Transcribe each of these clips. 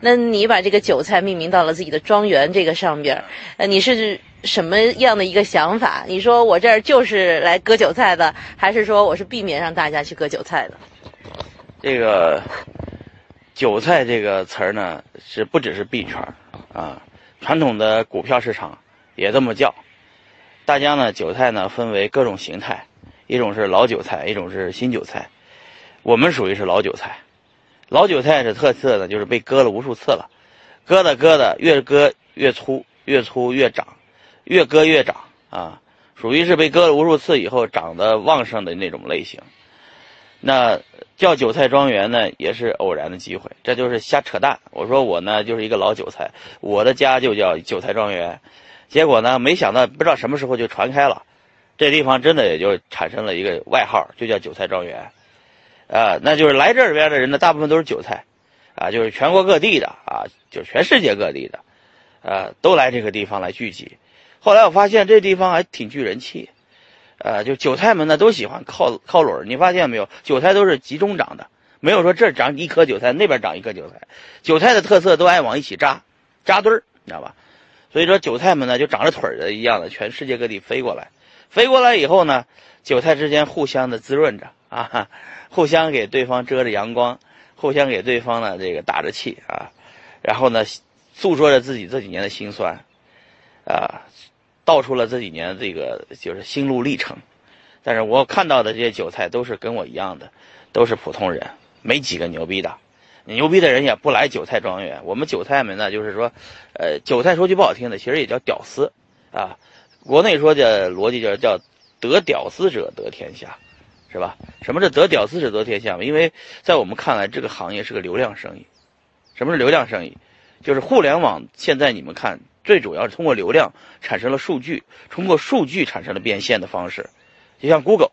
那你把这个韭菜命名到了自己的庄园这个上边，呃，你是什么样的一个想法？你说我这儿就是来割韭菜的，还是说我是避免让大家去割韭菜的？这个韭菜这个词儿呢，是不只是币圈啊，传统的股票市场也这么叫。大家呢，韭菜呢分为各种形态，一种是老韭菜，一种是新韭菜。我们属于是老韭菜。老韭菜的特色呢，就是被割了无数次了，割的割的越割越粗，越粗越长，越割越长啊，属于是被割了无数次以后长得旺盛的那种类型。那叫韭菜庄园呢，也是偶然的机会，这就是瞎扯淡。我说我呢就是一个老韭菜，我的家就叫韭菜庄园。结果呢，没想到不知道什么时候就传开了，这地方真的也就产生了一个外号，就叫韭菜庄园。啊，那就是来这边的人呢，大部分都是韭菜，啊，就是全国各地的啊，就全世界各地的，呃，都来这个地方来聚集。后来我发现这地方还挺聚人气，呃，就韭菜们呢都喜欢靠靠拢你发现没有？韭菜都是集中长的，没有说这长一颗韭菜，那边长一颗韭菜。韭菜的特色都爱往一起扎，扎堆儿，你知道吧？所以说韭菜们呢就长着腿的一样的，全世界各地飞过来，飞过来以后呢，韭菜之间互相的滋润着啊。互相给对方遮着阳光，互相给对方呢这个打着气啊，然后呢诉说着自己这几年的辛酸，啊，道出了这几年这个就是心路历程。但是我看到的这些韭菜都是跟我一样的，都是普通人，没几个牛逼的。牛逼的人也不来韭菜庄园。我们韭菜们呢，就是说，呃，韭菜说句不好听的，其实也叫屌丝啊。国内说的逻辑叫叫得屌丝者得天下。是吧？什么是得屌丝者得天下嘛？因为在我们看来，这个行业是个流量生意。什么是流量生意？就是互联网现在你们看，最主要是通过流量产生了数据，通过数据产生了变现的方式。就像 Google，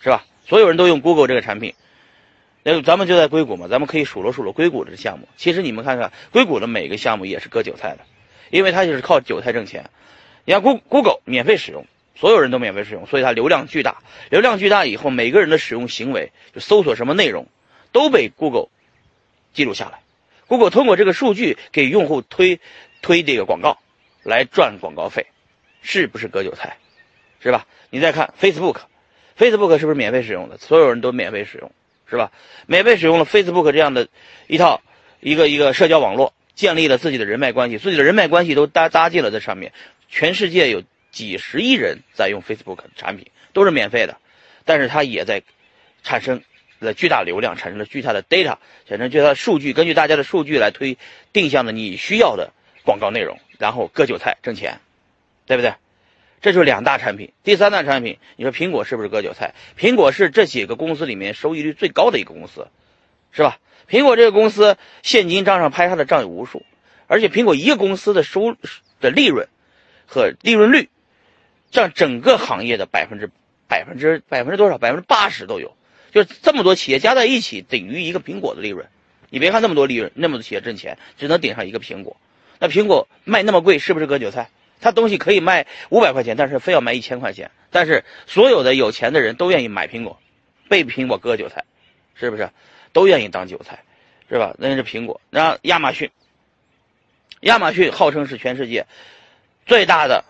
是吧？所有人都用 Google 这个产品。那咱们就在硅谷嘛，咱们可以数落数落硅谷的项目。其实你们看看，硅谷的每个项目也是割韭菜的，因为它就是靠韭菜挣钱。你看 Google 免费使用。所有人都免费使用，所以它流量巨大。流量巨大以后，每个人的使用行为，就搜索什么内容，都被 Google 记录下来。Google 通过这个数据给用户推推这个广告，来赚广告费，是不是割韭菜？是吧？你再看 Facebook，Facebook 是不是免费使用的？所有人都免费使用，是吧？免费使用了 Facebook 这样的一套一个一个社交网络，建立了自己的人脉关系，自己的人脉关系都搭搭进了在上面，全世界有。几十亿人在用 Facebook 产品，都是免费的，但是它也在产生了巨大流量，产生了巨大的 data，产生巨大的数据，根据大家的数据来推定向的你需要的广告内容，然后割韭菜挣钱，对不对？这就是两大产品。第三大产品，你说苹果是不是割韭菜？苹果是这几个公司里面收益率最高的一个公司，是吧？苹果这个公司现金账上拍下的账有无数，而且苹果一个公司的收的利润和利润率。占整个行业的百分之百分之百分之多少？百分之八十都有，就这么多企业加在一起等于一个苹果的利润。你别看那么多利润，那么多企业挣钱，只能顶上一个苹果。那苹果卖那么贵，是不是割韭菜？它东西可以卖五百块钱，但是非要卖一千块钱。但是所有的有钱的人都愿意买苹果，被苹果割韭菜，是不是？都愿意当韭菜，是吧？那是苹果。那亚马逊，亚马逊号称是全世界最大的。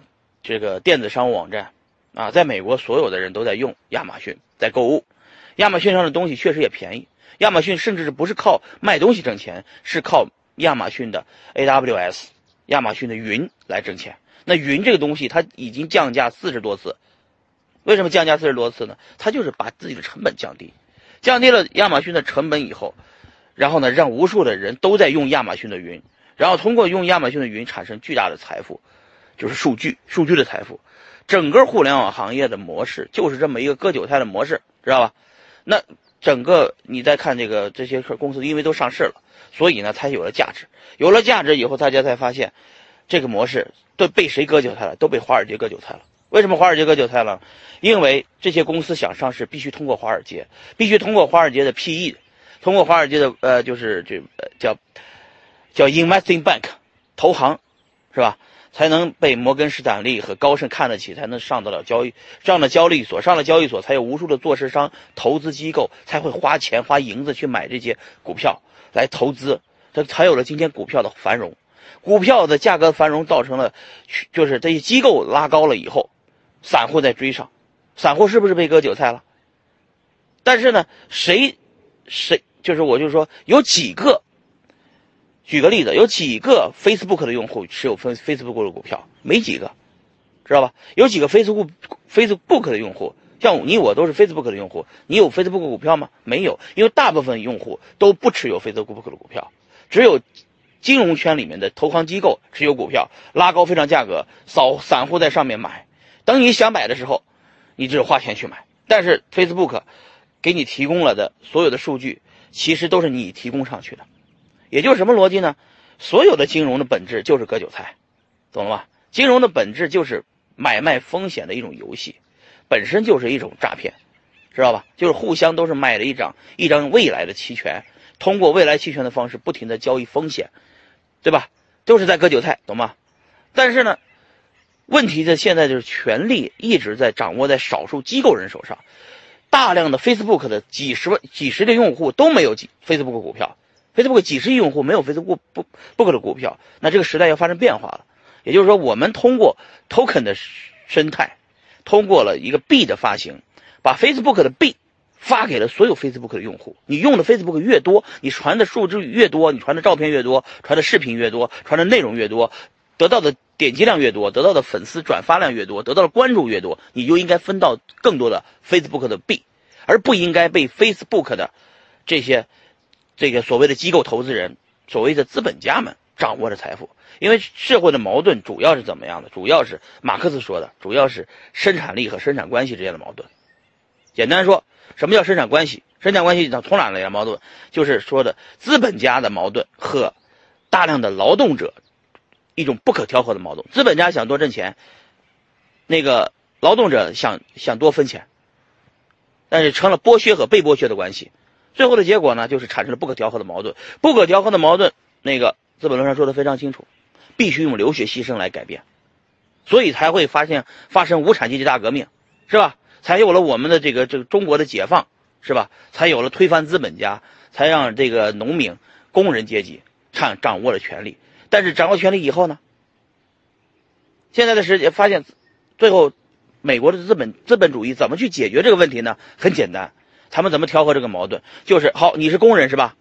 这个电子商务网站，啊，在美国所有的人都在用亚马逊在购物，亚马逊上的东西确实也便宜。亚马逊甚至是不是靠卖东西挣钱，是靠亚马逊的 AWS，亚马逊的云来挣钱。那云这个东西，它已经降价四十多次。为什么降价四十多次呢？它就是把自己的成本降低，降低了亚马逊的成本以后，然后呢，让无数的人都在用亚马逊的云，然后通过用亚马逊的云产生巨大的财富。就是数据，数据的财富，整个互联网行业的模式就是这么一个割韭菜的模式，知道吧？那整个你再看这个这些公司，因为都上市了，所以呢才有了价值。有了价值以后，大家才发现，这个模式都被谁割韭菜了？都被华尔街割韭菜了。为什么华尔街割韭菜了？因为这些公司想上市，必须通过华尔街，必须通过华尔街的 PE，通过华尔街的呃，就是这呃叫叫 investing bank 投行，是吧？才能被摩根士丹利和高盛看得起，才能上得了交易，上了交易所，上了交易所，才有无数的做市商、投资机构才会花钱花银子去买这些股票来投资，这才有了今天股票的繁荣。股票的价格繁荣造成了，就是这些机构拉高了以后，散户在追上，散户是不是被割韭菜了？但是呢，谁谁就是我就说有几个，举个例子，有几个 Facebook 的用户持有 Facebook 的股票？没几个，知道吧？有几个 Facebook Facebook 的用户？像你我都是 Facebook 的用户，你有 Facebook 股票吗？没有，因为大部分用户都不持有 Facebook 的股票，只有金融圈里面的投行机构持有股票，拉高非常价格，扫散户在上面买，等你想买的时候，你只有花钱去买。但是 Facebook 给你提供了的所有的数据，其实都是你提供上去的，也就是什么逻辑呢？所有的金融的本质就是割韭菜，懂了吧？金融的本质就是买卖风险的一种游戏。本身就是一种诈骗，知道吧？就是互相都是卖了一张一张未来的期权，通过未来期权的方式不停的交易风险，对吧？都是在割韭菜，懂吗？但是呢，问题的现在就是权力一直在掌握在少数机构人手上，大量的 Facebook 的几十万、几十的用户都没有几 Facebook 股票，Facebook 几十亿用户没有 Facebook 不 book 的股票，那这个时代要发生变化了。也就是说，我们通过 token 的生态。通过了一个币的发行，把 Facebook 的币发给了所有 Facebook 的用户。你用的 Facebook 越多，你传的数字越多，你传的照片越多，传的视频越多，传的内容越多，得到的点击量越多，得到的粉丝转发量越多，得到的关注越多，你就应该分到更多的 Facebook 的币，而不应该被 Facebook 的这些这个所谓的机构投资人、所谓的资本家们掌握着财富。因为社会的矛盾主要是怎么样的？主要是马克思说的，主要是生产力和生产关系之间的矛盾。简单说，什么叫生产关系？生产关系它从哪来的矛盾？就是说的资本家的矛盾和大量的劳动者一种不可调和的矛盾。资本家想多挣钱，那个劳动者想想多分钱，但是成了剥削和被剥削的关系。最后的结果呢，就是产生了不可调和的矛盾。不可调和的矛盾，那个《资本论》上说的非常清楚。必须用流血牺牲来改变，所以才会发现发生无产阶级大革命，是吧？才有了我们的这个这个中国的解放，是吧？才有了推翻资本家，才让这个农民、工人阶级掌掌握了权力。但是掌握权力以后呢？现在的时间发现，最后美国的资本资本主义怎么去解决这个问题呢？很简单，他们怎么调和这个矛盾？就是好，你是工人是吧？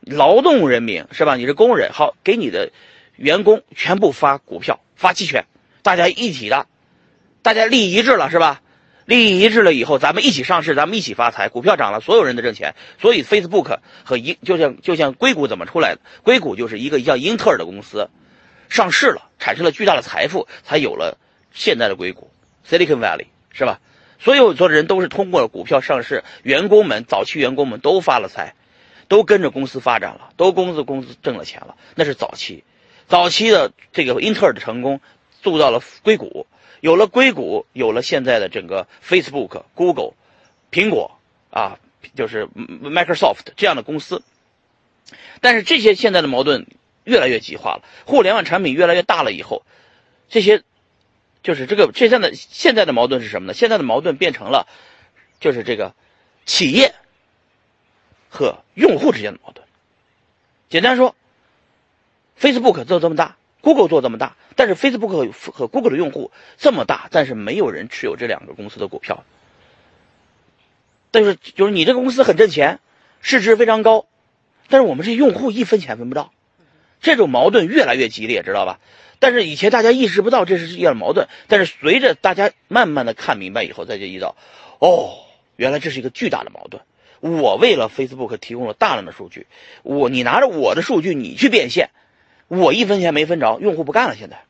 劳动人民是吧？你是工人，好，给你的。员工全部发股票、发期权，大家一起的，大家利益一致了，是吧？利益一致了以后，咱们一起上市，咱们一起发财。股票涨了，所有人都挣钱。所以，Facebook 和英就像就像硅谷怎么出来的？硅谷就是一个叫英特尔的公司，上市了，产生了巨大的财富，才有了现在的硅谷 Silicon Valley，是吧？所有做的人都是通过了股票上市，员工们早期员工们都发了财，都跟着公司发展了，都公司公司挣了钱了，那是早期。早期的这个英特尔的成功，做到了硅谷，有了硅谷，有了现在的整个 Facebook、Google、苹果啊，就是 Microsoft 这样的公司。但是这些现在的矛盾越来越激化了，互联网产品越来越大了以后，这些就是这个现在的现在的矛盾是什么呢？现在的矛盾变成了就是这个企业和用户之间的矛盾。简单说。Facebook 做这么大，Google 做这么大，但是 Facebook 和 Google 的用户这么大，但是没有人持有这两个公司的股票。但是就是你这个公司很挣钱，市值非常高，但是我们这用户一分钱分不到，这种矛盾越来越激烈，知道吧？但是以前大家意识不到这是一样矛盾，但是随着大家慢慢的看明白以后，再就意识到，哦，原来这是一个巨大的矛盾。我为了 Facebook 提供了大量的数据，我你拿着我的数据你去变现。我一分钱没分着，用户不干了。现在，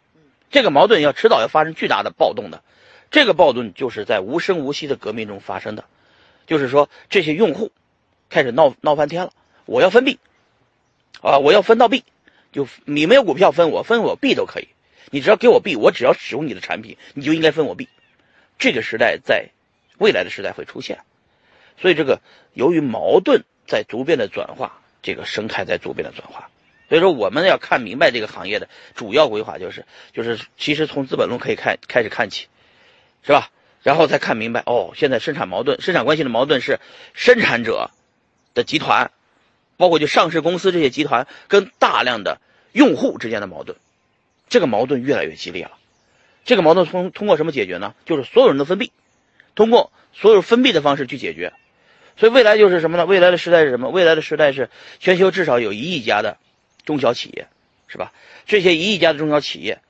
这个矛盾要迟早要发生巨大的暴动的，这个暴动就是在无声无息的革命中发生的，就是说这些用户开始闹闹翻天了。我要分币，啊，我要分到币，就你没有股票分我，分我币都可以。你只要给我币，我只要使用你的产品，你就应该分我币。这个时代在未来的时代会出现，所以这个由于矛盾在逐渐的转化，这个生态在逐渐的转化。所以说，我们要看明白这个行业的主要规划，就是就是其实从《资本论》可以看开始看起，是吧？然后再看明白，哦，现在生产矛盾、生产关系的矛盾是生产者的集团包括就上市公司这些集团跟大量的用户之间的矛盾，这个矛盾越来越激烈了。这个矛盾通通过什么解决呢？就是所有人的分币，通过所有分币的方式去解决。所以未来就是什么呢？未来的时代是什么？未来的时代是全球至少有一亿家的中小企业，是吧？这些一亿家的中小企业，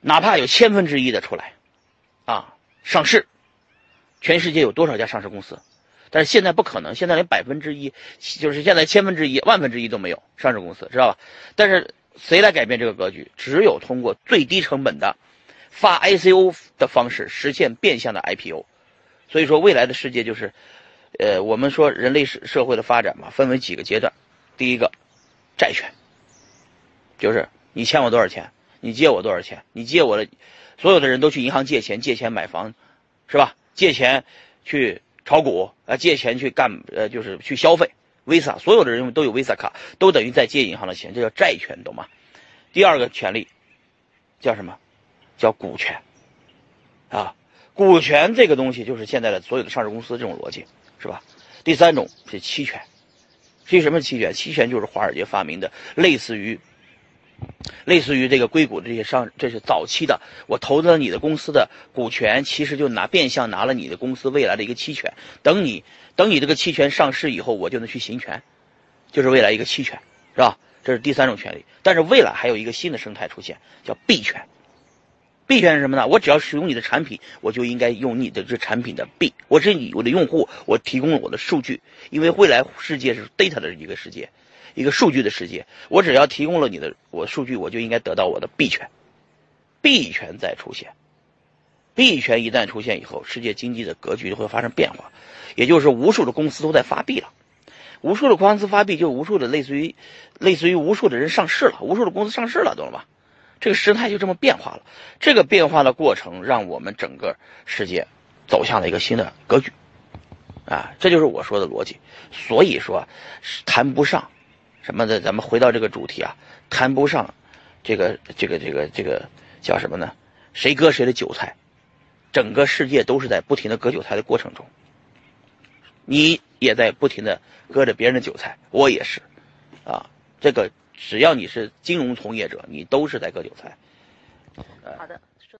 哪怕有千分之一的出来，啊，上市，全世界有多少家上市公司？但是现在不可能，现在连百分之一，就是现在千分之一、万分之一都没有上市公司，知道吧？但是谁来改变这个格局？只有通过最低成本的发 ICO 的方式实现变相的 IPO。所以说，未来的世界就是，呃，我们说人类社社会的发展嘛，分为几个阶段。第一个，债权，就是你欠我多少钱，你借我多少钱，你借我的，所有的人都去银行借钱，借钱买房，是吧？借钱去。炒股啊，借钱去干，呃，就是去消费，Visa，所有的人都有 Visa 卡，都等于在借银行的钱，这叫债权，懂吗？第二个权利叫什么？叫股权啊，股权这个东西就是现在的所有的上市公司这种逻辑，是吧？第三种是期权，至于什么期权？期权就是华尔街发明的，类似于。类似于这个硅谷的这些上，这是早期的。我投资了你的公司的股权，其实就拿变相拿了你的公司未来的一个期权。等你等你这个期权上市以后，我就能去行权，就是未来一个期权，是吧？这是第三种权利。但是未来还有一个新的生态出现，叫币权。币权是什么呢？我只要使用你的产品，我就应该用你的这产品的币。我是你我的用户，我提供了我的数据，因为未来世界是 data 的一个世界。一个数据的世界，我只要提供了你的我数据，我就应该得到我的币权。币权再出现，币权一旦出现以后，世界经济的格局就会发生变化。也就是无数的公司都在发币了，无数的公司发币，就无数的类似于类似于无数的人上市了，无数的公司上市了，懂了吧？这个时态就这么变化了。这个变化的过程，让我们整个世界走向了一个新的格局。啊，这就是我说的逻辑。所以说，谈不上。什么的？咱们回到这个主题啊，谈不上，这个这个这个这个叫什么呢？谁割谁的韭菜？整个世界都是在不停的割韭菜的过程中，你也在不停的割着别人的韭菜，我也是，啊，这个只要你是金融从业者，你都是在割韭菜。好的。